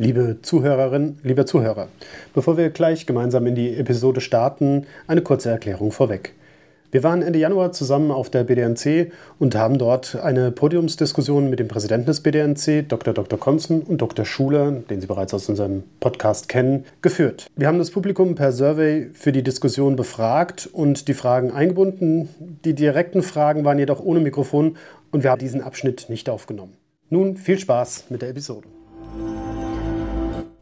Liebe Zuhörerinnen, lieber Zuhörer, bevor wir gleich gemeinsam in die Episode starten, eine kurze Erklärung vorweg. Wir waren Ende Januar zusammen auf der BDNC und haben dort eine Podiumsdiskussion mit dem Präsidenten des BDNC, Dr. Dr. Konzen und Dr. Schuler, den Sie bereits aus unserem Podcast kennen, geführt. Wir haben das Publikum per Survey für die Diskussion befragt und die Fragen eingebunden. Die direkten Fragen waren jedoch ohne Mikrofon und wir haben diesen Abschnitt nicht aufgenommen. Nun viel Spaß mit der Episode.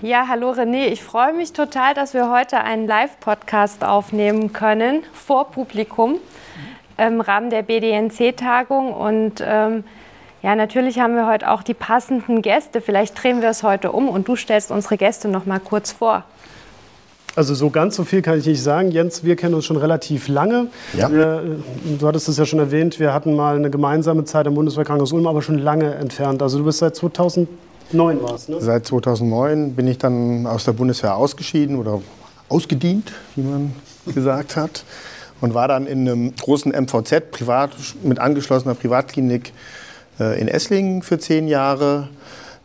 Ja, hallo René. Ich freue mich total, dass wir heute einen Live-Podcast aufnehmen können vor Publikum im Rahmen der BDNC-Tagung. Und ähm, ja, natürlich haben wir heute auch die passenden Gäste. Vielleicht drehen wir es heute um und du stellst unsere Gäste noch mal kurz vor. Also so ganz so viel kann ich nicht sagen. Jens, wir kennen uns schon relativ lange. Ja. Wir, du hattest es ja schon erwähnt, wir hatten mal eine gemeinsame Zeit am Bundeswehrkrankenhaus Ulm, aber schon lange entfernt. Also du bist seit 2000 2009 war es, ne? Seit 2009 bin ich dann aus der Bundeswehr ausgeschieden oder ausgedient, wie man gesagt hat. Und war dann in einem großen MVZ, privat, mit angeschlossener Privatklinik äh, in Esslingen für zehn Jahre,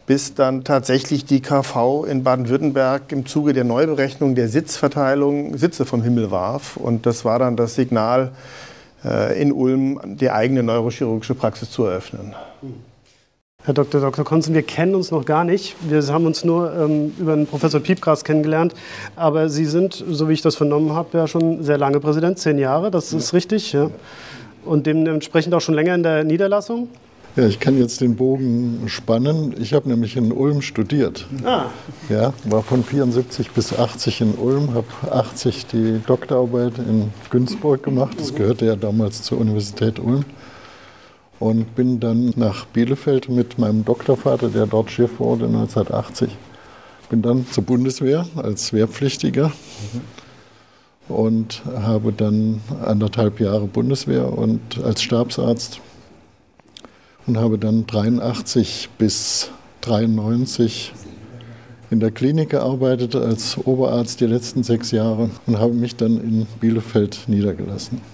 bis dann tatsächlich die KV in Baden-Württemberg im Zuge der Neuberechnung der Sitzverteilung Sitze vom Himmel warf. Und das war dann das Signal, äh, in Ulm die eigene neurochirurgische Praxis zu eröffnen. Mhm. Herr Dr. Dr. Konzen, wir kennen uns noch gar nicht. Wir haben uns nur ähm, über den Professor Piepgras kennengelernt. Aber Sie sind, so wie ich das vernommen habe, ja schon sehr lange Präsident, zehn Jahre, das ist richtig. Ja. Und dementsprechend auch schon länger in der Niederlassung? Ja, ich kann jetzt den Bogen spannen. Ich habe nämlich in Ulm studiert. Ah. Ja, war von 74 bis 80 in Ulm, habe 80 die Doktorarbeit in Günzburg gemacht. Das gehörte ja damals zur Universität Ulm und bin dann nach Bielefeld mit meinem Doktorvater, der dort Chef wurde 1980. Bin dann zur Bundeswehr als Wehrpflichtiger mhm. und habe dann anderthalb Jahre Bundeswehr und als Stabsarzt und habe dann 83 bis 93 in der Klinik gearbeitet als Oberarzt die letzten sechs Jahre und habe mich dann in Bielefeld niedergelassen.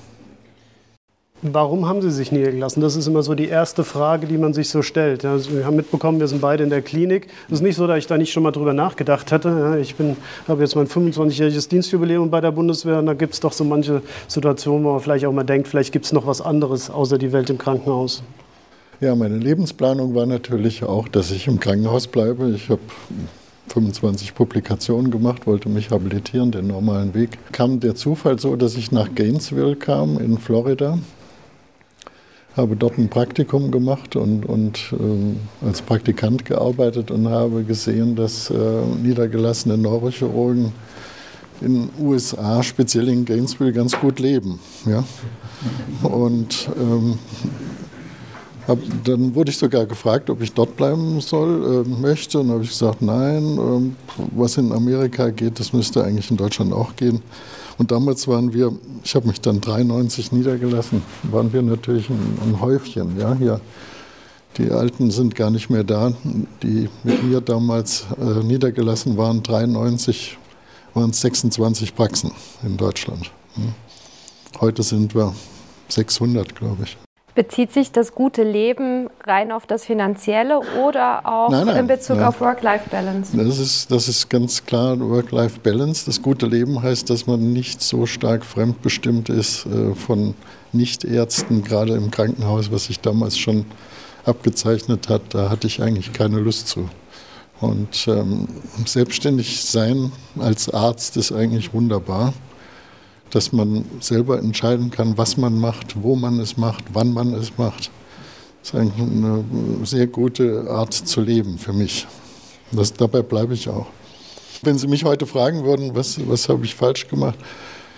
Warum haben Sie sich niedergelassen? Das ist immer so die erste Frage, die man sich so stellt. Also wir haben mitbekommen, wir sind beide in der Klinik. Es ist nicht so, dass ich da nicht schon mal drüber nachgedacht hätte. Ich habe jetzt mein 25-jähriges Dienstjubiläum bei der Bundeswehr und da gibt es doch so manche Situationen, wo man vielleicht auch mal denkt, vielleicht gibt es noch was anderes außer die Welt im Krankenhaus. Ja, meine Lebensplanung war natürlich auch, dass ich im Krankenhaus bleibe. Ich habe 25 Publikationen gemacht, wollte mich habilitieren, den normalen Weg. Kam der Zufall so, dass ich nach Gainesville kam in Florida habe dort ein Praktikum gemacht und, und äh, als Praktikant gearbeitet und habe gesehen, dass äh, niedergelassene Neurochirurgen in den USA, speziell in Gainesville, ganz gut leben. Ja? Und ähm, hab, dann wurde ich sogar gefragt, ob ich dort bleiben soll, äh, möchte. Und habe ich gesagt, nein, äh, was in Amerika geht, das müsste eigentlich in Deutschland auch gehen. Und damals waren wir, ich habe mich dann 93 niedergelassen, waren wir natürlich ein, ein Häufchen. Ja, hier. Die Alten sind gar nicht mehr da, die mit mir damals äh, niedergelassen waren. 93 waren es 26 Praxen in Deutschland. Hm. Heute sind wir 600, glaube ich. Bezieht sich das gute Leben rein auf das Finanzielle oder auch nein, nein, in Bezug nein. auf Work-Life-Balance? Das ist, das ist ganz klar Work-Life-Balance. Das gute Leben heißt, dass man nicht so stark fremdbestimmt ist äh, von Nichtärzten, gerade im Krankenhaus, was sich damals schon abgezeichnet hat. Da hatte ich eigentlich keine Lust zu. Und ähm, selbstständig sein als Arzt ist eigentlich wunderbar dass man selber entscheiden kann, was man macht, wo man es macht, wann man es macht. Das ist eigentlich eine sehr gute Art zu leben für mich. Das, dabei bleibe ich auch. Wenn Sie mich heute fragen würden, was, was habe ich falsch gemacht,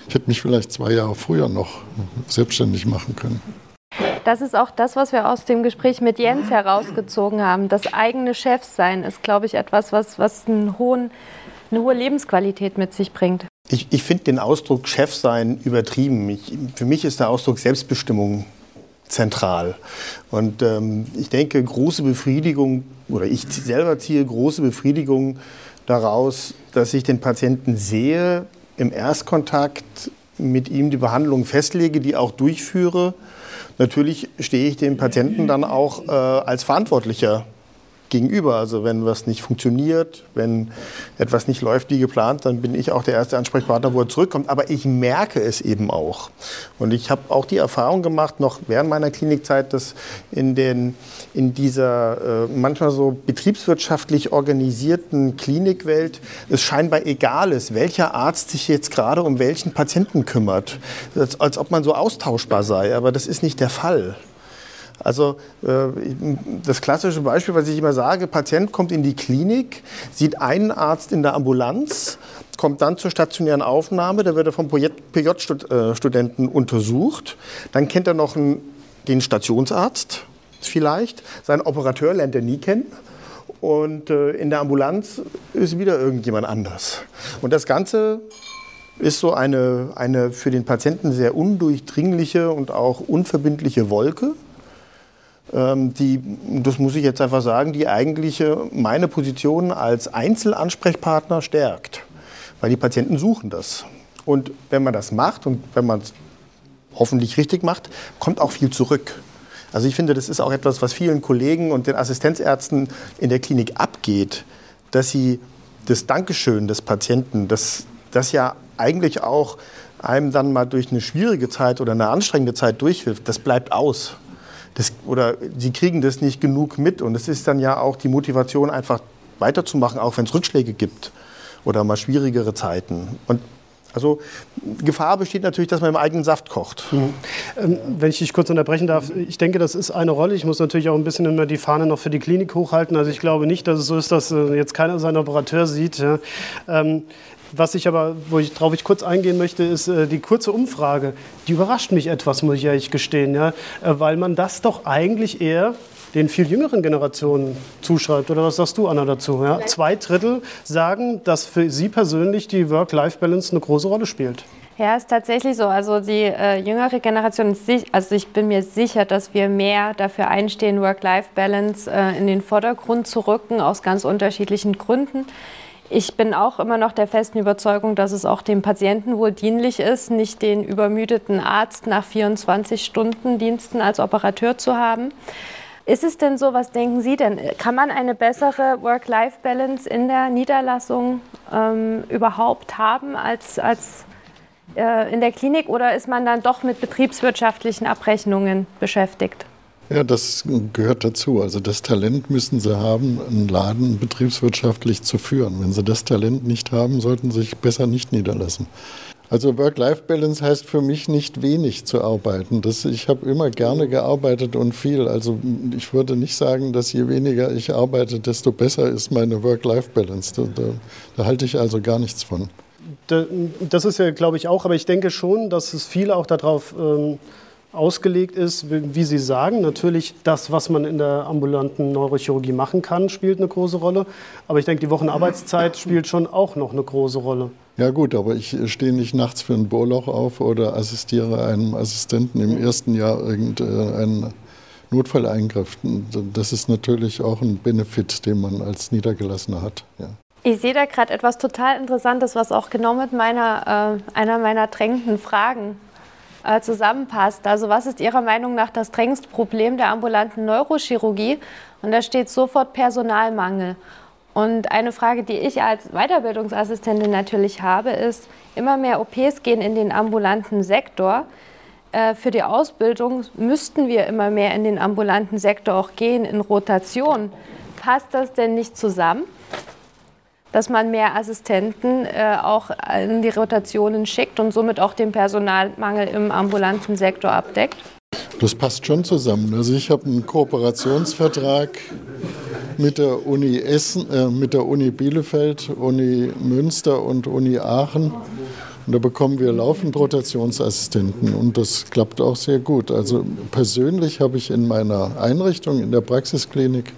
ich hätte mich vielleicht zwei Jahre früher noch selbstständig machen können. Das ist auch das, was wir aus dem Gespräch mit Jens herausgezogen haben. Das eigene Chefsein ist, glaube ich, etwas, was, was einen hohen eine hohe Lebensqualität mit sich bringt. Ich, ich finde den Ausdruck Chef sein übertrieben. Ich, für mich ist der Ausdruck Selbstbestimmung zentral. Und ähm, ich denke, große Befriedigung, oder ich selber ziehe große Befriedigung daraus, dass ich den Patienten sehe, im Erstkontakt mit ihm die Behandlung festlege, die auch durchführe. Natürlich stehe ich dem Patienten dann auch äh, als Verantwortlicher gegenüber. Also wenn was nicht funktioniert, wenn etwas nicht läuft wie geplant, dann bin ich auch der erste Ansprechpartner, wo er zurückkommt. Aber ich merke es eben auch. Und ich habe auch die Erfahrung gemacht, noch während meiner Klinikzeit, dass in, den, in dieser äh, manchmal so betriebswirtschaftlich organisierten Klinikwelt es scheinbar egal ist, welcher Arzt sich jetzt gerade um welchen Patienten kümmert. Als, als ob man so austauschbar sei. Aber das ist nicht der Fall. Also äh, das klassische Beispiel, was ich immer sage, Patient kommt in die Klinik, sieht einen Arzt in der Ambulanz, kommt dann zur stationären Aufnahme, da wird er vom PJ-Studenten untersucht, dann kennt er noch den Stationsarzt vielleicht, seinen Operateur lernt er nie kennen. Und äh, in der Ambulanz ist wieder irgendjemand anders. Und das Ganze ist so eine, eine für den Patienten sehr undurchdringliche und auch unverbindliche Wolke die, das muss ich jetzt einfach sagen, die eigentlich meine Position als Einzelansprechpartner stärkt. Weil die Patienten suchen das. Und wenn man das macht und wenn man es hoffentlich richtig macht, kommt auch viel zurück. Also ich finde, das ist auch etwas, was vielen Kollegen und den Assistenzärzten in der Klinik abgeht, dass sie das Dankeschön des Patienten, das, das ja eigentlich auch einem dann mal durch eine schwierige Zeit oder eine anstrengende Zeit durchhilft, das bleibt aus das, oder sie kriegen das nicht genug mit. Und es ist dann ja auch die Motivation, einfach weiterzumachen, auch wenn es Rückschläge gibt oder mal schwierigere Zeiten. Und also Gefahr besteht natürlich, dass man im eigenen Saft kocht. Mhm. Ähm, wenn ich dich kurz unterbrechen darf, ich denke, das ist eine Rolle. Ich muss natürlich auch ein bisschen immer die Fahne noch für die Klinik hochhalten. Also ich glaube nicht, dass es so ist, dass äh, jetzt keiner seinen Operateur sieht. Ähm, was ich aber, wo ich ich kurz eingehen möchte, ist äh, die kurze Umfrage. Die überrascht mich etwas, muss ich ehrlich gestehen, ja, äh, weil man das doch eigentlich eher den viel jüngeren Generationen zuschreibt. Oder was sagst du, Anna, dazu? Ja? Zwei Drittel sagen, dass für sie persönlich die Work-Life-Balance eine große Rolle spielt. Ja, ist tatsächlich so. Also die äh, jüngere Generation also ich bin mir sicher, dass wir mehr dafür einstehen, Work-Life-Balance äh, in den Vordergrund zu rücken, aus ganz unterschiedlichen Gründen. Ich bin auch immer noch der festen Überzeugung, dass es auch dem Patienten wohl dienlich ist, nicht den übermüdeten Arzt nach 24 Stunden Diensten als Operateur zu haben. Ist es denn so, was denken Sie denn? Kann man eine bessere Work-Life-Balance in der Niederlassung ähm, überhaupt haben als, als äh, in der Klinik oder ist man dann doch mit betriebswirtschaftlichen Abrechnungen beschäftigt? Ja, das gehört dazu. Also das Talent müssen Sie haben, einen Laden betriebswirtschaftlich zu führen. Wenn Sie das Talent nicht haben, sollten Sie sich besser nicht niederlassen. Also Work-Life-Balance heißt für mich nicht wenig zu arbeiten. Das, ich habe immer gerne gearbeitet und viel. Also ich würde nicht sagen, dass je weniger ich arbeite, desto besser ist meine Work-Life-Balance. Da, da, da halte ich also gar nichts von. Das ist ja, glaube ich, auch, aber ich denke schon, dass es viele auch darauf ähm, ausgelegt ist, wie Sie sagen. Natürlich, das, was man in der ambulanten Neurochirurgie machen kann, spielt eine große Rolle. Aber ich denke, die Wochenarbeitszeit spielt schon auch noch eine große Rolle. Ja gut, aber ich stehe nicht nachts für ein Bohrloch auf oder assistiere einem Assistenten im ersten Jahr irgendeinen Notfalleingriff. Das ist natürlich auch ein Benefit, den man als Niedergelassener hat. Ja. Ich sehe da gerade etwas total Interessantes, was auch genau mit meiner, äh, einer meiner drängenden Fragen äh, zusammenpasst. Also was ist Ihrer Meinung nach das drängendste Problem der ambulanten Neurochirurgie? Und da steht sofort Personalmangel. Und eine Frage, die ich als Weiterbildungsassistentin natürlich habe, ist, immer mehr OPs gehen in den ambulanten Sektor. Äh, für die Ausbildung müssten wir immer mehr in den ambulanten Sektor auch gehen, in Rotation. Passt das denn nicht zusammen? Dass man mehr Assistenten äh, auch in die Rotationen schickt und somit auch den Personalmangel im ambulanten Sektor abdeckt? Das passt schon zusammen. Also ich habe einen Kooperationsvertrag mit der Uni Essen, äh, mit der Uni Bielefeld, Uni Münster und Uni Aachen. Und da bekommen wir laufend Rotationsassistenten und das klappt auch sehr gut. Also persönlich habe ich in meiner Einrichtung, in der Praxisklinik,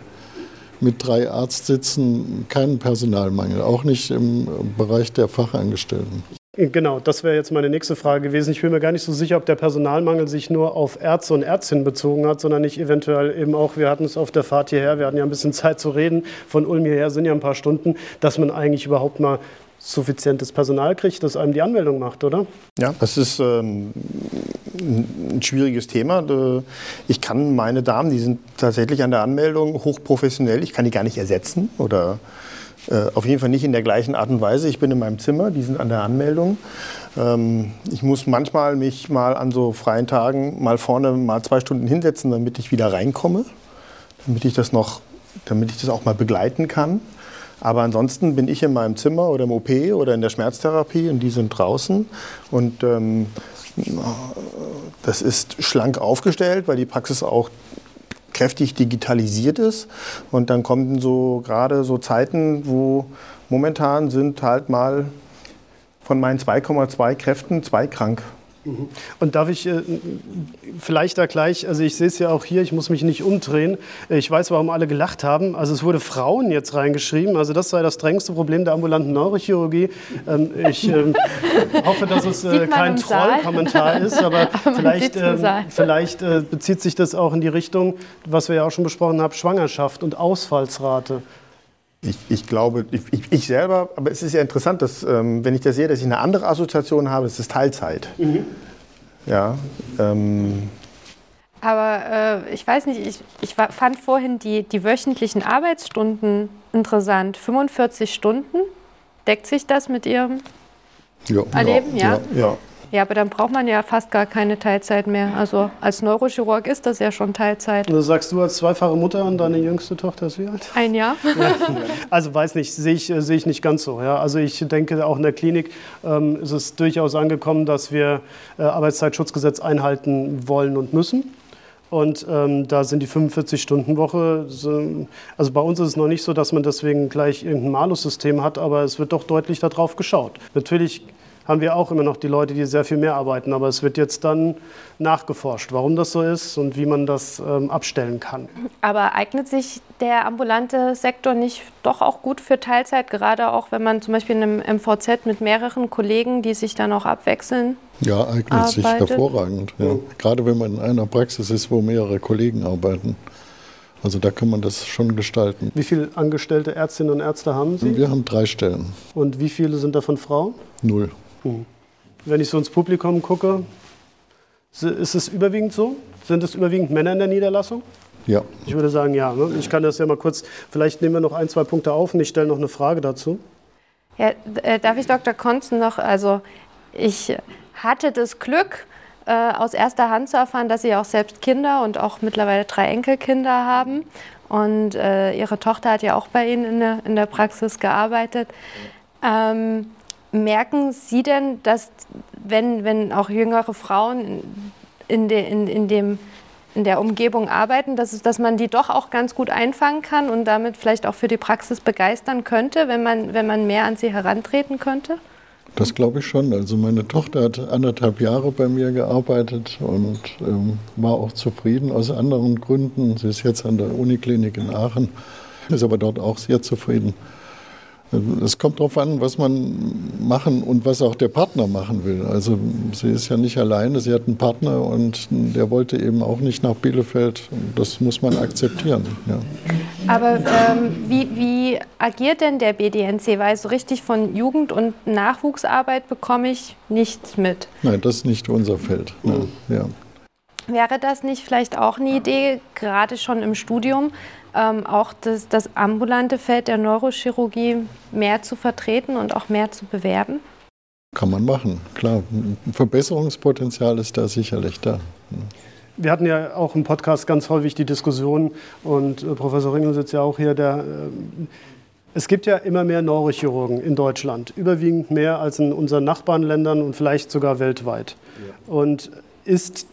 mit drei Arztsitzen keinen Personalmangel, auch nicht im Bereich der Fachangestellten. Genau, das wäre jetzt meine nächste Frage gewesen. Ich bin mir gar nicht so sicher, ob der Personalmangel sich nur auf Ärzte und Ärztinnen bezogen hat, sondern nicht eventuell eben auch, wir hatten es auf der Fahrt hierher, wir hatten ja ein bisschen Zeit zu reden, von Ulm hierher sind ja ein paar Stunden, dass man eigentlich überhaupt mal suffizientes Personal kriegt, das einem die Anmeldung macht, oder? Ja, das ist ähm, ein schwieriges Thema. Ich kann meine Damen, die sind tatsächlich an der Anmeldung hochprofessionell, ich kann die gar nicht ersetzen oder äh, auf jeden Fall nicht in der gleichen Art und Weise. Ich bin in meinem Zimmer, die sind an der Anmeldung. Ähm, ich muss manchmal mich mal an so freien Tagen mal vorne mal zwei Stunden hinsetzen, damit ich wieder reinkomme, damit ich das noch, damit ich das auch mal begleiten kann. Aber ansonsten bin ich in meinem Zimmer oder im OP oder in der Schmerztherapie und die sind draußen. Und ähm, das ist schlank aufgestellt, weil die Praxis auch kräftig digitalisiert ist. Und dann kommen so gerade so Zeiten, wo momentan sind halt mal von meinen 2,2 Kräften zwei krank. Und darf ich äh, vielleicht da gleich, also ich sehe es ja auch hier, ich muss mich nicht umdrehen. Ich weiß, warum alle gelacht haben. Also es wurde Frauen jetzt reingeschrieben. Also das sei das drängste Problem der ambulanten Neurochirurgie. Ähm, ich ähm, hoffe, dass es äh, kein Trollkommentar ist, aber, aber vielleicht, äh, vielleicht äh, bezieht sich das auch in die Richtung, was wir ja auch schon besprochen haben, Schwangerschaft und Ausfallsrate. Ich, ich, glaube, ich, ich, selber, aber es ist ja interessant, dass, ähm, wenn ich das sehe, dass ich eine andere Assoziation habe, es ist Teilzeit. Mhm. Ja. Ähm. Aber äh, ich weiß nicht, ich, ich fand vorhin die, die wöchentlichen Arbeitsstunden interessant. 45 Stunden, deckt sich das mit Ihrem ja. Erleben? Ja. ja. ja. Ja, aber dann braucht man ja fast gar keine Teilzeit mehr. Also als Neurochirurg ist das ja schon Teilzeit. Also sagst du als zweifache Mutter und deine jüngste Tochter ist wie alt? Ein Jahr. Ja. Also weiß nicht, sehe ich, sehe ich nicht ganz so. Ja. Also ich denke, auch in der Klinik ähm, ist es durchaus angekommen, dass wir äh, Arbeitszeitschutzgesetz einhalten wollen und müssen. Und ähm, da sind die 45-Stunden-Woche, also bei uns ist es noch nicht so, dass man deswegen gleich irgendein Malus-System hat, aber es wird doch deutlich darauf geschaut. Natürlich haben wir auch immer noch die Leute, die sehr viel mehr arbeiten. Aber es wird jetzt dann nachgeforscht, warum das so ist und wie man das ähm, abstellen kann. Aber eignet sich der ambulante Sektor nicht doch auch gut für Teilzeit, gerade auch wenn man zum Beispiel in einem MVZ mit mehreren Kollegen, die sich dann auch abwechseln? Ja, eignet arbeitet? sich hervorragend. Ja. Gerade wenn man in einer Praxis ist, wo mehrere Kollegen arbeiten. Also da kann man das schon gestalten. Wie viele angestellte Ärztinnen und Ärzte haben Sie? Wir haben drei Stellen. Und wie viele sind davon Frauen? Null. Hm. Wenn ich so ins Publikum gucke, ist es überwiegend so? Sind es überwiegend Männer in der Niederlassung? Ja. Ich würde sagen, ja. Ne? Ich kann das ja mal kurz, vielleicht nehmen wir noch ein, zwei Punkte auf und ich stelle noch eine Frage dazu. Ja, äh, darf ich Dr. Konzen noch, also ich hatte das Glück, äh, aus erster Hand zu erfahren, dass Sie auch selbst Kinder und auch mittlerweile drei Enkelkinder haben. Und äh, Ihre Tochter hat ja auch bei Ihnen in der, in der Praxis gearbeitet. Ähm, Merken Sie denn, dass wenn, wenn auch jüngere Frauen in, de, in, in, dem, in der Umgebung arbeiten, dass, dass man die doch auch ganz gut einfangen kann und damit vielleicht auch für die Praxis begeistern könnte, wenn man, wenn man mehr an sie herantreten könnte? Das glaube ich schon. Also meine Tochter hat anderthalb Jahre bei mir gearbeitet und ähm, war auch zufrieden aus anderen Gründen. Sie ist jetzt an der Uniklinik in Aachen, ist aber dort auch sehr zufrieden. Es kommt darauf an, was man machen und was auch der Partner machen will. Also sie ist ja nicht alleine, sie hat einen Partner und der wollte eben auch nicht nach Bielefeld. Das muss man akzeptieren. Ja. Aber ähm, wie, wie agiert denn der BDNC? Weil so richtig von Jugend- und Nachwuchsarbeit bekomme ich nichts mit. Nein, das ist nicht unser Feld. Ne? Ja. Wäre das nicht vielleicht auch eine Idee, gerade schon im Studium, ähm, auch das, das ambulante Feld der Neurochirurgie mehr zu vertreten und auch mehr zu bewerben? Kann man machen, klar. Verbesserungspotenzial ist da sicherlich da. Wir hatten ja auch im Podcast ganz häufig die Diskussion und äh, Professor Ringel sitzt ja auch hier, der, äh, es gibt ja immer mehr Neurochirurgen in Deutschland, überwiegend mehr als in unseren Nachbarländern und vielleicht sogar weltweit. Ja. Und ist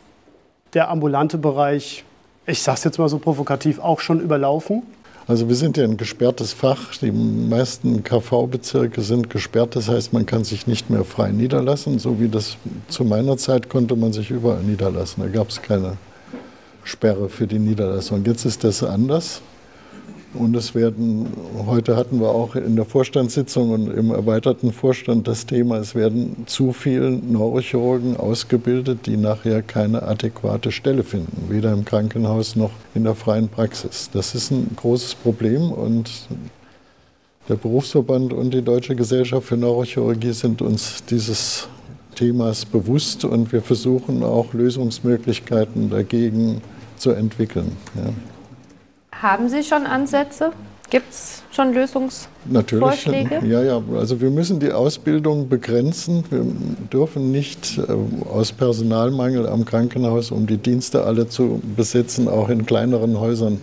der ambulante Bereich ich sage es jetzt mal so provokativ, auch schon überlaufen? Also wir sind ja ein gesperrtes Fach. Die meisten KV-Bezirke sind gesperrt. Das heißt, man kann sich nicht mehr frei niederlassen. So wie das zu meiner Zeit konnte man sich überall niederlassen. Da gab es keine Sperre für die Niederlassung. Jetzt ist das anders. Und es werden, heute hatten wir auch in der Vorstandssitzung und im erweiterten Vorstand das Thema, es werden zu viele Neurochirurgen ausgebildet, die nachher keine adäquate Stelle finden, weder im Krankenhaus noch in der freien Praxis. Das ist ein großes Problem und der Berufsverband und die Deutsche Gesellschaft für Neurochirurgie sind uns dieses Themas bewusst und wir versuchen auch Lösungsmöglichkeiten dagegen zu entwickeln. Ja. Haben Sie schon Ansätze? Gibt es schon Lösungsvorschläge? Natürlich, ja, ja. Also wir müssen die Ausbildung begrenzen. Wir dürfen nicht äh, aus Personalmangel am Krankenhaus, um die Dienste alle zu besetzen, auch in kleineren Häusern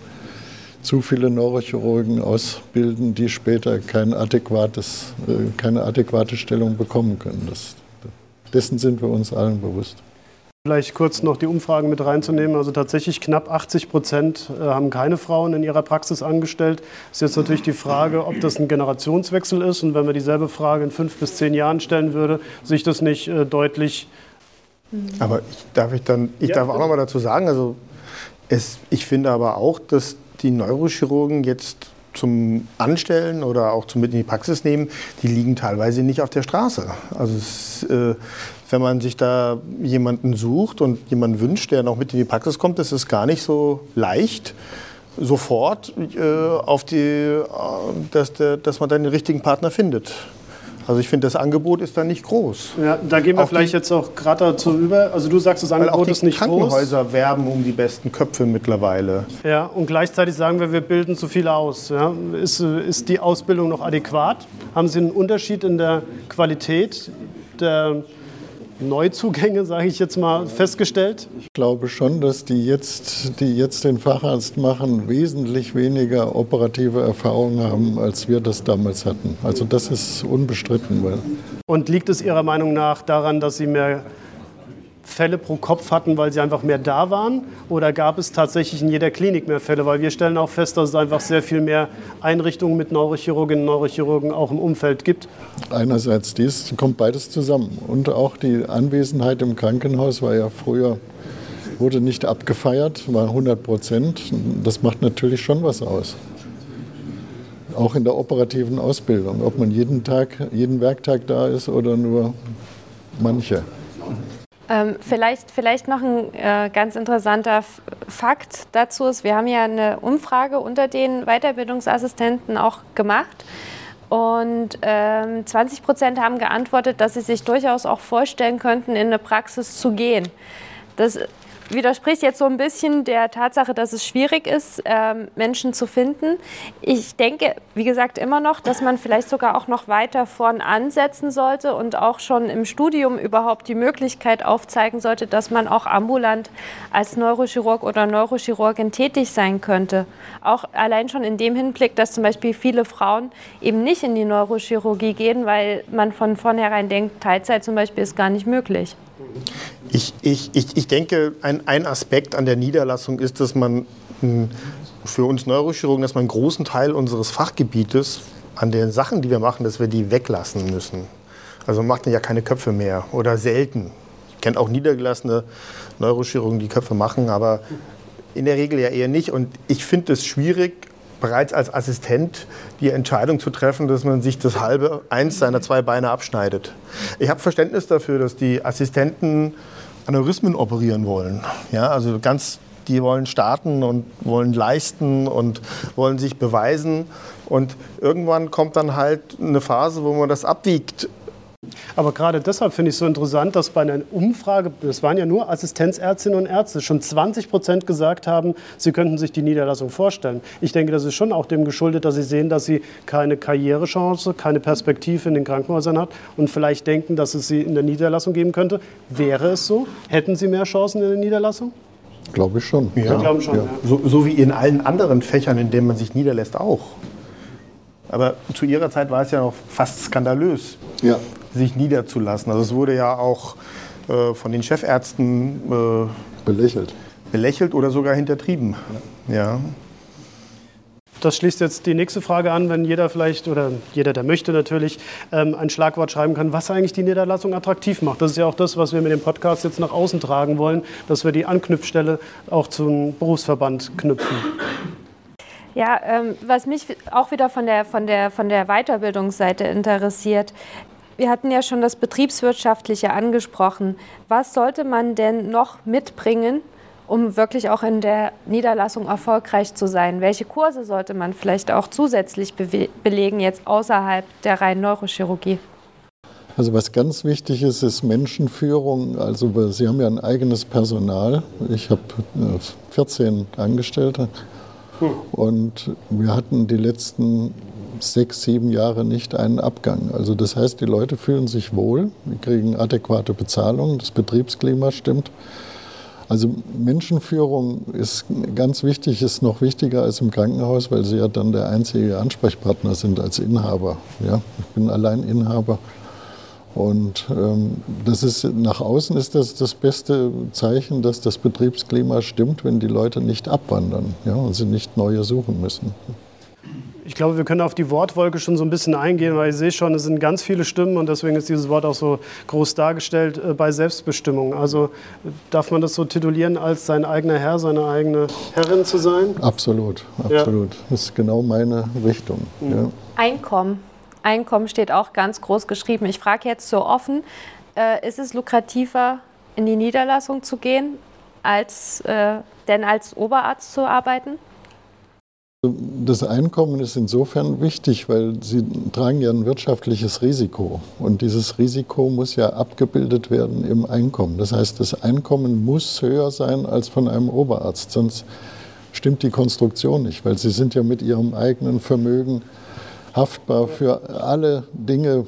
zu viele Neurochirurgen ausbilden, die später kein adäquates, äh, keine adäquate Stellung bekommen können. Das, dessen sind wir uns allen bewusst. Vielleicht kurz noch die Umfragen mit reinzunehmen. Also tatsächlich knapp 80 Prozent äh, haben keine Frauen in ihrer Praxis angestellt. Ist jetzt natürlich die Frage, ob das ein Generationswechsel ist und wenn man dieselbe Frage in fünf bis zehn Jahren stellen würde, sich das nicht äh, deutlich. Aber ich, darf ich dann, ich ja, darf auch noch mal dazu sagen, also es, ich finde aber auch, dass die Neurochirurgen jetzt zum Anstellen oder auch zum Mit in die Praxis nehmen, die liegen teilweise nicht auf der Straße. Also es, äh, wenn man sich da jemanden sucht und jemanden wünscht, der noch mit in die Praxis kommt, ist es gar nicht so leicht, sofort äh, auf die, äh, dass, der, dass man dann den richtigen Partner findet. Also ich finde, das Angebot ist da nicht groß. Ja, da gehen wir auch vielleicht die, jetzt auch gerade dazu über. Also du sagst, das Angebot ist nicht groß. Krankenhäuser werben um die besten Köpfe mittlerweile. Ja, und gleichzeitig sagen wir, wir bilden zu viel aus. Ja. Ist, ist die Ausbildung noch adäquat? Haben Sie einen Unterschied in der Qualität der Neuzugänge, sage ich jetzt mal, festgestellt? Ich glaube schon, dass die jetzt, die jetzt den Facharzt machen, wesentlich weniger operative Erfahrungen haben, als wir das damals hatten. Also das ist unbestritten. Und liegt es Ihrer Meinung nach daran, dass Sie mehr Fälle pro Kopf hatten, weil sie einfach mehr da waren? Oder gab es tatsächlich in jeder Klinik mehr Fälle? Weil wir stellen auch fest, dass es einfach sehr viel mehr Einrichtungen mit Neurochirurginnen und Neurochirurgen auch im Umfeld gibt. Einerseits dies, kommt beides zusammen. Und auch die Anwesenheit im Krankenhaus war ja früher, wurde nicht abgefeiert, war 100 Prozent. Das macht natürlich schon was aus auch in der operativen Ausbildung, ob man jeden Tag, jeden Werktag da ist oder nur manche. Ähm, vielleicht, vielleicht noch ein äh, ganz interessanter Fakt dazu ist, wir haben ja eine Umfrage unter den Weiterbildungsassistenten auch gemacht. Und ähm, 20 Prozent haben geantwortet, dass sie sich durchaus auch vorstellen könnten, in eine Praxis zu gehen. Das widerspricht jetzt so ein bisschen der Tatsache, dass es schwierig ist, ähm, Menschen zu finden. Ich denke, wie gesagt, immer noch, dass man vielleicht sogar auch noch weiter vorn ansetzen sollte und auch schon im Studium überhaupt die Möglichkeit aufzeigen sollte, dass man auch ambulant als Neurochirurg oder Neurochirurgin tätig sein könnte. Auch allein schon in dem Hinblick, dass zum Beispiel viele Frauen eben nicht in die Neurochirurgie gehen, weil man von vornherein denkt, Teilzeit zum Beispiel ist gar nicht möglich. Ich, ich, ich, ich denke, ein, ein Aspekt an der Niederlassung ist, dass man hm, für uns Neurochirurgen, dass man einen großen Teil unseres Fachgebietes an den Sachen, die wir machen, dass wir die weglassen müssen. Also man macht ja keine Köpfe mehr oder selten. Ich kenne auch niedergelassene Neurochirurgen, die Köpfe machen, aber in der Regel ja eher nicht. Und ich finde es schwierig, bereits als Assistent die Entscheidung zu treffen, dass man sich das halbe, eins seiner zwei Beine abschneidet. Ich habe Verständnis dafür, dass die Assistenten Aneurysmen operieren wollen. Ja, also ganz, die wollen starten und wollen leisten und wollen sich beweisen. Und irgendwann kommt dann halt eine Phase, wo man das abwiegt aber gerade deshalb finde ich es so interessant, dass bei einer Umfrage, das waren ja nur Assistenzärztinnen und Ärzte, schon 20 Prozent gesagt haben, sie könnten sich die Niederlassung vorstellen. Ich denke, das ist schon auch dem geschuldet, dass sie sehen, dass sie keine Karrierechance, keine Perspektive in den Krankenhäusern hat und vielleicht denken, dass es sie in der Niederlassung geben könnte. Wäre es so? Hätten sie mehr Chancen in der Niederlassung? Glaube ich schon. Ja, ich glaube schon. Ja. So, so wie in allen anderen Fächern, in denen man sich niederlässt, auch. Aber zu ihrer Zeit war es ja noch fast skandalös. Ja sich niederzulassen. Also es wurde ja auch äh, von den Chefärzten äh, belächelt. belächelt oder sogar hintertrieben. Ja. ja. Das schließt jetzt die nächste Frage an, wenn jeder vielleicht oder jeder, der möchte natürlich, ähm, ein Schlagwort schreiben kann, was eigentlich die Niederlassung attraktiv macht. Das ist ja auch das, was wir mit dem Podcast jetzt nach außen tragen wollen, dass wir die Anknüpfstelle auch zum Berufsverband knüpfen. Ja, ähm, was mich auch wieder von der, von, der, von der Weiterbildungsseite interessiert, wir hatten ja schon das Betriebswirtschaftliche angesprochen. Was sollte man denn noch mitbringen, um wirklich auch in der Niederlassung erfolgreich zu sein? Welche Kurse sollte man vielleicht auch zusätzlich belegen, jetzt außerhalb der reinen Neurochirurgie? Also was ganz wichtig ist, ist Menschenführung. Also Sie haben ja ein eigenes Personal. Ich habe 14 äh, Angestellte. Und wir hatten die letzten sechs, sieben Jahre nicht einen Abgang. Also das heißt, die Leute fühlen sich wohl, kriegen adäquate Bezahlung, das Betriebsklima stimmt. Also Menschenführung ist ganz wichtig, ist noch wichtiger als im Krankenhaus, weil sie ja dann der einzige Ansprechpartner sind als Inhaber. Ja, ich bin allein Inhaber. Und ähm, das ist, nach außen ist das das beste Zeichen, dass das Betriebsklima stimmt, wenn die Leute nicht abwandern ja, und sie nicht neue suchen müssen. Ich glaube, wir können auf die Wortwolke schon so ein bisschen eingehen, weil ich sehe schon, es sind ganz viele Stimmen und deswegen ist dieses Wort auch so groß dargestellt äh, bei Selbstbestimmung. Also darf man das so titulieren, als sein eigener Herr, seine eigene Herrin zu sein? Absolut, absolut. Ja. Das ist genau meine Richtung. Mhm. Ja. Einkommen. Einkommen steht auch ganz groß geschrieben. Ich frage jetzt so offen, äh, ist es lukrativer, in die Niederlassung zu gehen, als, äh, denn als Oberarzt zu arbeiten? Das Einkommen ist insofern wichtig, weil Sie tragen ja ein wirtschaftliches Risiko. Und dieses Risiko muss ja abgebildet werden im Einkommen. Das heißt, das Einkommen muss höher sein als von einem Oberarzt. Sonst stimmt die Konstruktion nicht, weil Sie sind ja mit Ihrem eigenen Vermögen haftbar für alle Dinge,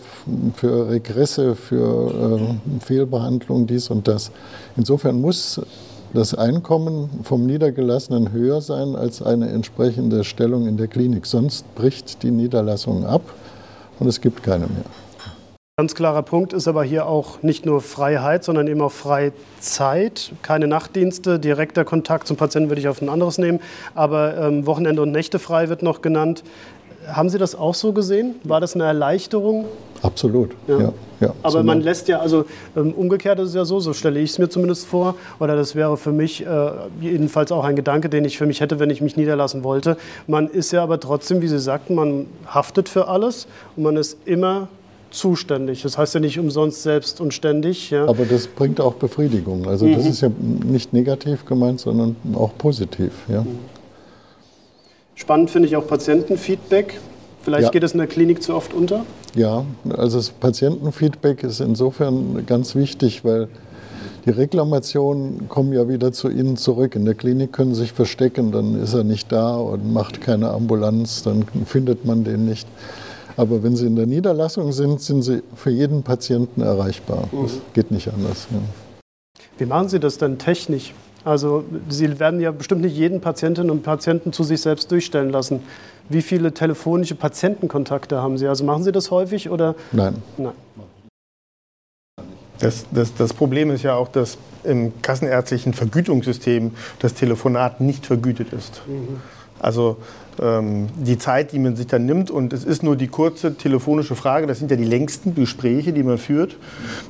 für Regresse, für äh, Fehlbehandlung, dies und das. Insofern muss das Einkommen vom Niedergelassenen höher sein als eine entsprechende Stellung in der Klinik. Sonst bricht die Niederlassung ab und es gibt keine mehr. Ganz klarer Punkt ist aber hier auch nicht nur Freiheit, sondern eben auch Freizeit. Keine Nachtdienste, direkter Kontakt zum Patienten würde ich auf ein anderes nehmen. Aber ähm, Wochenende und Nächte frei wird noch genannt. Haben Sie das auch so gesehen? War das eine Erleichterung? Absolut, ja. ja, ja Aber man lässt ja, also ähm, umgekehrt ist es ja so, so stelle ich es mir zumindest vor, oder das wäre für mich äh, jedenfalls auch ein Gedanke, den ich für mich hätte, wenn ich mich niederlassen wollte. Man ist ja aber trotzdem, wie Sie sagten, man haftet für alles und man ist immer zuständig. Das heißt ja nicht umsonst selbst und ständig. Ja. Aber das bringt auch Befriedigung. Also mhm. das ist ja nicht negativ gemeint, sondern auch positiv. Ja. Mhm. Spannend finde ich auch Patientenfeedback. Vielleicht ja. geht es in der Klinik zu oft unter? Ja, also das Patientenfeedback ist insofern ganz wichtig, weil die Reklamationen kommen ja wieder zu Ihnen zurück. In der Klinik können Sie sich verstecken, dann ist er nicht da und macht keine Ambulanz, dann findet man den nicht. Aber wenn Sie in der Niederlassung sind, sind Sie für jeden Patienten erreichbar. Mhm. Das geht nicht anders. Ja. Wie machen Sie das denn technisch? Also Sie werden ja bestimmt nicht jeden Patientinnen und Patienten zu sich selbst durchstellen lassen. Wie viele telefonische Patientenkontakte haben Sie? Also machen Sie das häufig oder? Nein. Nein. Das, das, das, Problem ist ja auch, dass im kassenärztlichen Vergütungssystem das Telefonat nicht vergütet ist. Mhm. Also ähm, die Zeit, die man sich dann nimmt, und es ist nur die kurze telefonische Frage, das sind ja die längsten Gespräche, die man führt.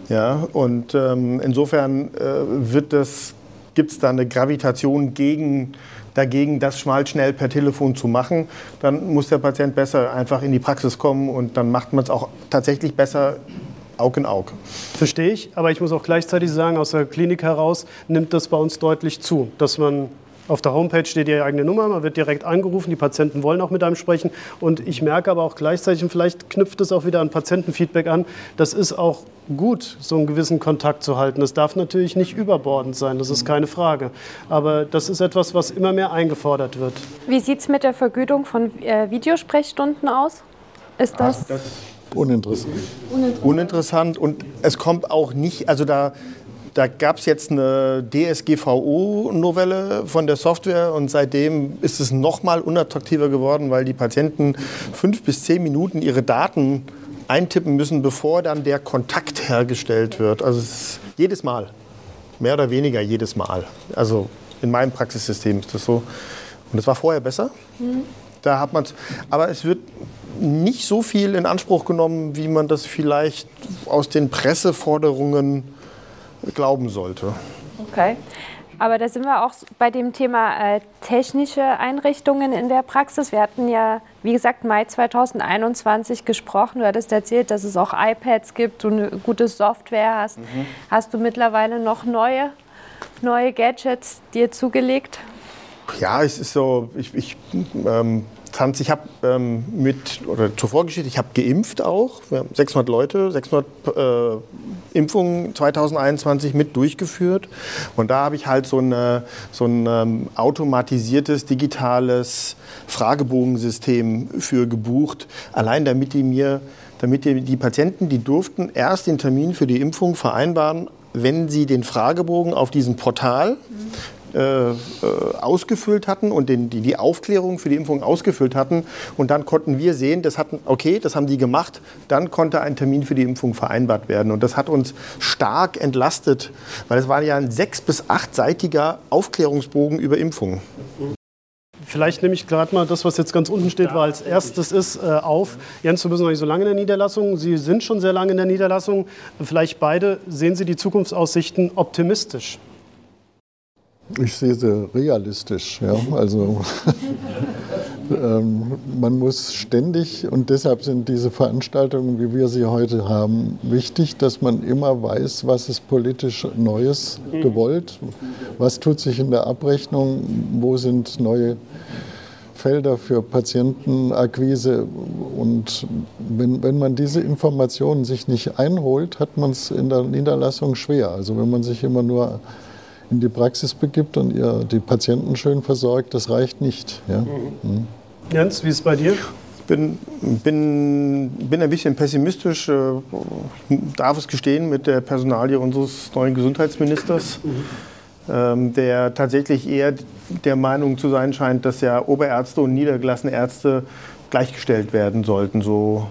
Ja, und ähm, insofern äh, wird das gibt es da eine Gravitation gegen, dagegen, das mal schnell per Telefon zu machen, dann muss der Patient besser einfach in die Praxis kommen und dann macht man es auch tatsächlich besser Aug in Aug. Verstehe ich, aber ich muss auch gleichzeitig sagen, aus der Klinik heraus nimmt das bei uns deutlich zu, dass man auf der Homepage steht die eigene Nummer, man wird direkt angerufen, die Patienten wollen auch mit einem sprechen. Und ich merke aber auch gleichzeitig, und vielleicht knüpft es auch wieder an Patientenfeedback an, das ist auch gut, so einen gewissen Kontakt zu halten. Das darf natürlich nicht überbordend sein, das ist keine Frage. Aber das ist etwas, was immer mehr eingefordert wird. Wie sieht es mit der Vergütung von äh, Videosprechstunden aus? Ist das, Ach, das uninteressant. uninteressant? Uninteressant und es kommt auch nicht, also da da gab es jetzt eine DSGVO-Novelle von der Software und seitdem ist es noch mal unattraktiver geworden, weil die Patienten fünf bis zehn Minuten ihre Daten eintippen müssen, bevor dann der Kontakt hergestellt wird. Also jedes Mal, mehr oder weniger jedes Mal. Also in meinem Praxissystem ist das so. Und es war vorher besser. Mhm. Da hat man aber es wird nicht so viel in Anspruch genommen, wie man das vielleicht aus den Presseforderungen glauben sollte. Okay. Aber da sind wir auch bei dem Thema äh, technische Einrichtungen in der Praxis. Wir hatten ja, wie gesagt, Mai 2021 gesprochen. Du hattest erzählt, dass es auch iPads gibt, du eine gute Software hast. Mhm. Hast du mittlerweile noch neue, neue Gadgets dir zugelegt? Ja, es ist so, ich, ich ähm, Tanz, ich habe ähm, mit, oder zur Vorgeschichte, ich habe geimpft auch. Wir haben 600 Leute, 600 äh, Impfungen 2021 mit durchgeführt. Und da habe ich halt so, eine, so ein ähm, automatisiertes, digitales Fragebogensystem für gebucht. Allein damit die mir, damit die, die Patienten, die durften erst den Termin für die Impfung vereinbaren, wenn sie den Fragebogen auf diesem Portal äh, äh, ausgefüllt hatten und den, die, die Aufklärung für die Impfung ausgefüllt hatten. Und dann konnten wir sehen, das hatten, okay, das haben die gemacht. Dann konnte ein Termin für die Impfung vereinbart werden. Und das hat uns stark entlastet, weil es war ja ein sechs- bis achtseitiger Aufklärungsbogen über Impfungen. Vielleicht nehme ich gerade mal das, was jetzt ganz unten steht, weil als erstes ist, äh, auf. Jens, du bist noch nicht so lange in der Niederlassung. Sie sind schon sehr lange in der Niederlassung. Vielleicht beide sehen Sie die Zukunftsaussichten optimistisch. Ich sehe sie realistisch. Ja? Also ähm, man muss ständig, und deshalb sind diese Veranstaltungen, wie wir sie heute haben, wichtig, dass man immer weiß, was ist politisch Neues gewollt, was tut sich in der Abrechnung, wo sind neue Felder für Patientenakquise. Und wenn, wenn man diese Informationen sich nicht einholt, hat man es in der Niederlassung schwer. Also wenn man sich immer nur in die Praxis begibt und ihr die Patienten schön versorgt, das reicht nicht. Ja? Mhm. Jens, wie ist es bei dir? Ich bin, bin, bin ein bisschen pessimistisch, äh, darf es gestehen, mit der Personalie unseres neuen Gesundheitsministers, mhm. ähm, der tatsächlich eher der Meinung zu sein scheint, dass ja Oberärzte und niedergelassene Ärzte gleichgestellt werden sollten. So,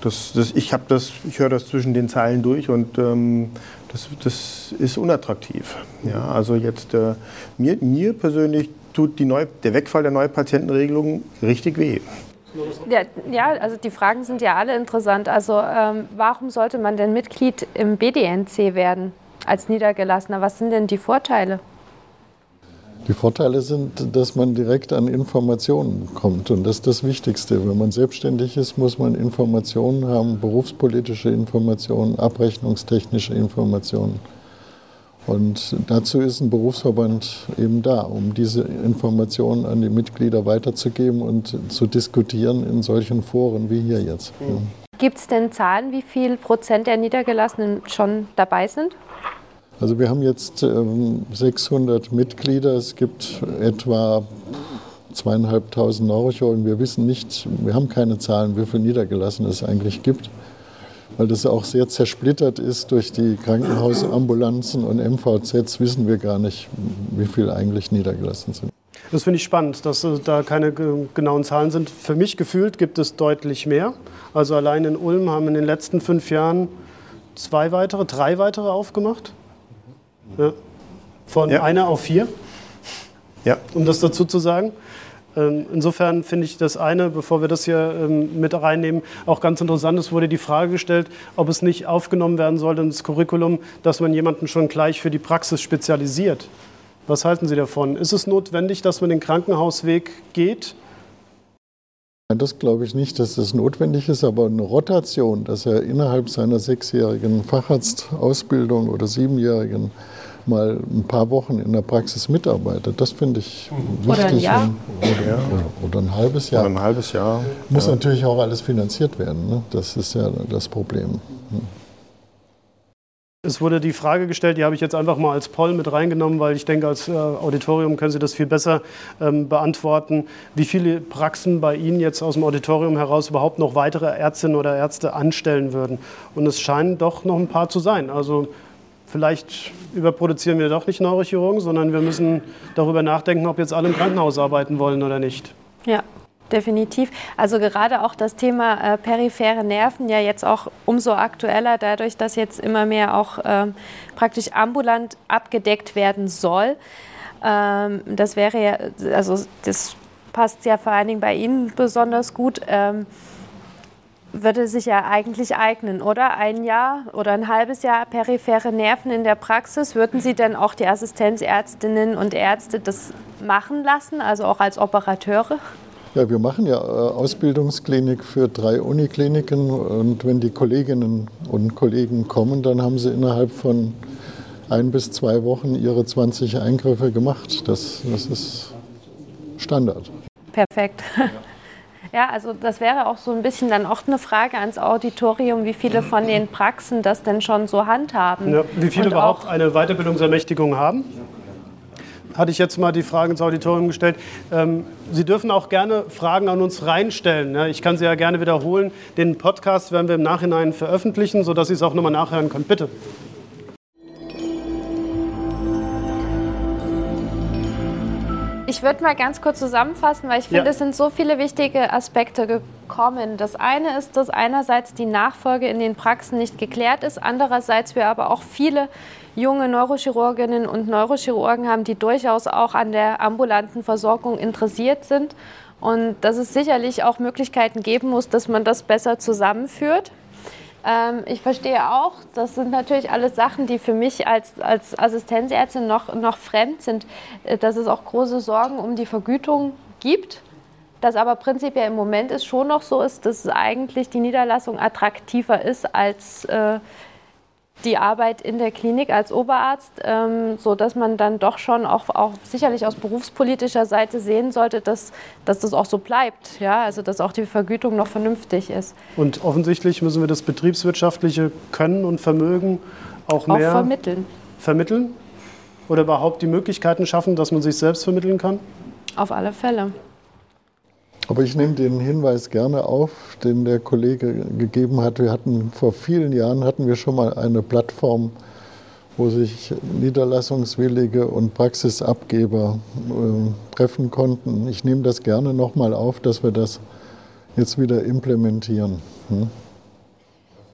das, das, ich das, ich höre das zwischen den Zeilen durch und ähm, das, das ist unattraktiv. Ja, also jetzt äh, mir, mir persönlich tut die Neu der Wegfall der Neupatientenregelung richtig weh. Ja, ja, also die Fragen sind ja alle interessant. Also ähm, warum sollte man denn Mitglied im BDNC werden als Niedergelassener? Was sind denn die Vorteile? Die Vorteile sind, dass man direkt an Informationen kommt. Und das ist das Wichtigste. Wenn man selbstständig ist, muss man Informationen haben, berufspolitische Informationen, abrechnungstechnische Informationen. Und dazu ist ein Berufsverband eben da, um diese Informationen an die Mitglieder weiterzugeben und zu diskutieren in solchen Foren wie hier jetzt. Gibt es denn Zahlen, wie viel Prozent der Niedergelassenen schon dabei sind? Also wir haben jetzt 600 ähm, Mitglieder. Es gibt etwa zweieinhalbtausend Neurochirurgen. Wir wissen nicht, wir haben keine Zahlen, wie viele Niedergelassene es eigentlich gibt, weil das auch sehr zersplittert ist durch die Krankenhausambulanzen und MVZs, wissen wir gar nicht, wie viele eigentlich niedergelassen sind. Das finde ich spannend, dass äh, da keine genauen Zahlen sind. Für mich gefühlt gibt es deutlich mehr. Also allein in Ulm haben in den letzten fünf Jahren zwei weitere, drei weitere aufgemacht. Ja. Von ja. einer auf vier. Ja. Um das dazu zu sagen. Ähm, insofern finde ich das eine, bevor wir das hier ähm, mit reinnehmen, auch ganz interessant. Es wurde die Frage gestellt, ob es nicht aufgenommen werden sollte ins Curriculum, dass man jemanden schon gleich für die Praxis spezialisiert. Was halten Sie davon? Ist es notwendig, dass man den Krankenhausweg geht? Das glaube ich nicht, dass das notwendig ist, aber eine Rotation, dass er innerhalb seiner sechsjährigen Facharztausbildung oder siebenjährigen mal ein paar Wochen in der Praxis mitarbeitet. Das finde ich wichtig. Oder ein Jahr. Oder, oder, oder, ein halbes Jahr. Oder ein halbes Jahr. Muss ja. natürlich auch alles finanziert werden. Ne? Das ist ja das Problem. Hm. Es wurde die Frage gestellt, die habe ich jetzt einfach mal als Poll mit reingenommen, weil ich denke, als äh, Auditorium können Sie das viel besser ähm, beantworten, wie viele Praxen bei Ihnen jetzt aus dem Auditorium heraus überhaupt noch weitere Ärztinnen oder Ärzte anstellen würden. Und es scheinen doch noch ein paar zu sein. Also vielleicht überproduzieren wir doch nicht Neurochirurgen, sondern wir müssen darüber nachdenken, ob jetzt alle im Krankenhaus arbeiten wollen oder nicht. Ja, definitiv. Also gerade auch das Thema äh, periphere Nerven ja jetzt auch umso aktueller, dadurch, dass jetzt immer mehr auch ähm, praktisch ambulant abgedeckt werden soll. Ähm, das wäre ja, also das passt ja vor allen Dingen bei Ihnen besonders gut. Ähm, würde sich ja eigentlich eignen, oder? Ein Jahr oder ein halbes Jahr periphere Nerven in der Praxis. Würden Sie denn auch die Assistenzärztinnen und Ärzte das machen lassen, also auch als Operateure? Ja, wir machen ja äh, Ausbildungsklinik für drei Unikliniken und wenn die Kolleginnen und Kollegen kommen, dann haben sie innerhalb von ein bis zwei Wochen ihre 20 Eingriffe gemacht. Das, das ist Standard. Perfekt. Ja, also das wäre auch so ein bisschen dann auch eine Frage ans Auditorium, wie viele von den Praxen das denn schon so handhaben. Ja, wie viele überhaupt eine Weiterbildungsermächtigung haben? Hatte ich jetzt mal die Frage ins Auditorium gestellt. Ähm, Sie dürfen auch gerne Fragen an uns reinstellen. Ne? Ich kann sie ja gerne wiederholen. Den Podcast werden wir im Nachhinein veröffentlichen, sodass Sie es auch nochmal nachhören können. Bitte. Ich würde mal ganz kurz zusammenfassen, weil ich finde, ja. es sind so viele wichtige Aspekte gekommen. Das eine ist, dass einerseits die Nachfolge in den Praxen nicht geklärt ist, andererseits wir aber auch viele junge Neurochirurginnen und Neurochirurgen haben, die durchaus auch an der ambulanten Versorgung interessiert sind und dass es sicherlich auch Möglichkeiten geben muss, dass man das besser zusammenführt. Ähm, ich verstehe auch, das sind natürlich alles Sachen, die für mich als, als Assistenzärztin noch, noch fremd sind, äh, dass es auch große Sorgen um die Vergütung gibt. Dass aber prinzipiell im Moment es schon noch so ist, dass eigentlich die Niederlassung attraktiver ist als äh, die Arbeit in der Klinik als Oberarzt, ähm, so dass man dann doch schon auch, auch sicherlich aus berufspolitischer Seite sehen sollte, dass, dass das auch so bleibt, ja, also dass auch die Vergütung noch vernünftig ist. Und offensichtlich müssen wir das betriebswirtschaftliche Können und Vermögen auch mehr auch vermitteln. Vermitteln oder überhaupt die Möglichkeiten schaffen, dass man sich selbst vermitteln kann? Auf alle Fälle. Aber ich nehme den Hinweis gerne auf, den der Kollege gegeben hat. Wir hatten vor vielen Jahren hatten wir schon mal eine Plattform, wo sich Niederlassungswillige und Praxisabgeber äh, treffen konnten. Ich nehme das gerne nochmal auf, dass wir das jetzt wieder implementieren. Hm?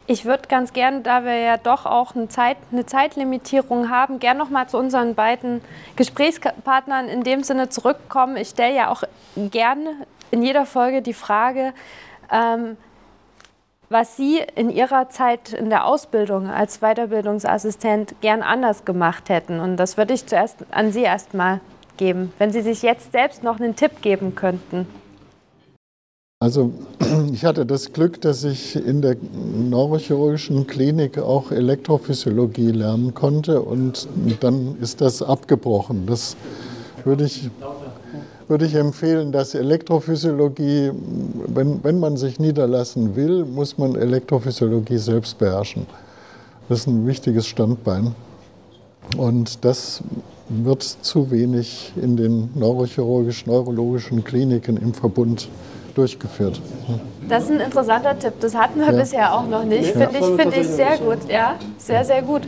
Ich würde ganz gern, da wir ja doch auch eine, Zeit, eine Zeitlimitierung haben, gern noch mal zu unseren beiden Gesprächspartnern in dem Sinne zurückkommen. Ich stelle ja auch gerne in jeder Folge die Frage, ähm, was Sie in Ihrer Zeit in der Ausbildung als Weiterbildungsassistent gern anders gemacht hätten. Und das würde ich zuerst an Sie erstmal geben, wenn Sie sich jetzt selbst noch einen Tipp geben könnten. Also ich hatte das Glück, dass ich in der neurochirurgischen Klinik auch Elektrophysiologie lernen konnte und dann ist das abgebrochen. Das würde ich würde ich empfehlen, dass Elektrophysiologie, wenn, wenn man sich niederlassen will, muss man Elektrophysiologie selbst beherrschen. Das ist ein wichtiges Standbein. Und das wird zu wenig in den neurochirurgischen, neurologischen Kliniken im Verbund durchgeführt. Das ist ein interessanter Tipp. Das hatten wir ja. bisher auch noch nicht. Finde ich, find ich sehr gut. Ja, sehr, sehr gut.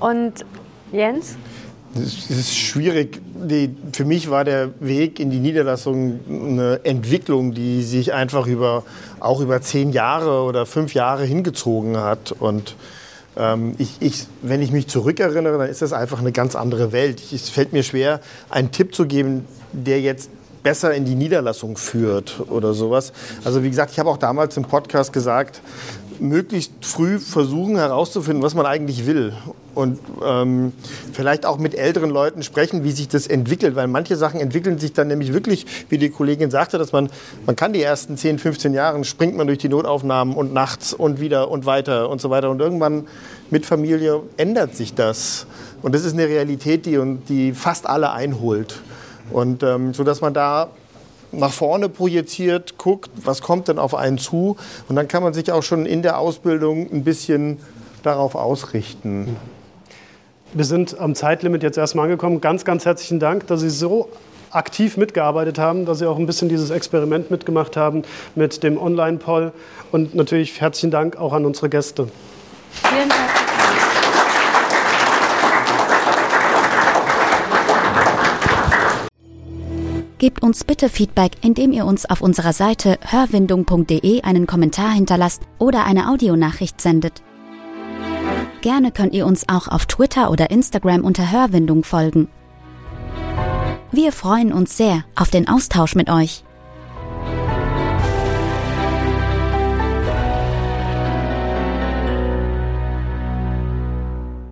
Und Jens? Es ist schwierig. Die, für mich war der Weg in die Niederlassung eine Entwicklung, die sich einfach über, auch über zehn Jahre oder fünf Jahre hingezogen hat. Und ähm, ich, ich, wenn ich mich zurückerinnere, dann ist das einfach eine ganz andere Welt. es fällt mir schwer, einen Tipp zu geben, der jetzt besser in die Niederlassung führt oder sowas. Also wie gesagt, ich habe auch damals im Podcast gesagt, möglichst früh versuchen herauszufinden, was man eigentlich will. Und ähm, vielleicht auch mit älteren Leuten sprechen, wie sich das entwickelt. Weil manche Sachen entwickeln sich dann nämlich wirklich, wie die Kollegin sagte, dass man, man kann die ersten 10, 15 Jahre, springt man durch die Notaufnahmen und nachts und wieder und weiter und so weiter. Und irgendwann mit Familie ändert sich das. Und das ist eine Realität, die, die fast alle einholt. Und ähm, so dass man da nach vorne projiziert, guckt, was kommt denn auf einen zu. Und dann kann man sich auch schon in der Ausbildung ein bisschen darauf ausrichten. Wir sind am Zeitlimit jetzt erstmal angekommen. Ganz, ganz herzlichen Dank, dass Sie so aktiv mitgearbeitet haben, dass Sie auch ein bisschen dieses Experiment mitgemacht haben mit dem Online-Poll. Und natürlich herzlichen Dank auch an unsere Gäste. Vielen Dank. Gebt uns bitte Feedback, indem ihr uns auf unserer Seite hörwindung.de einen Kommentar hinterlasst oder eine Audionachricht sendet. Gerne könnt ihr uns auch auf Twitter oder Instagram unter Hörwindung folgen. Wir freuen uns sehr auf den Austausch mit euch.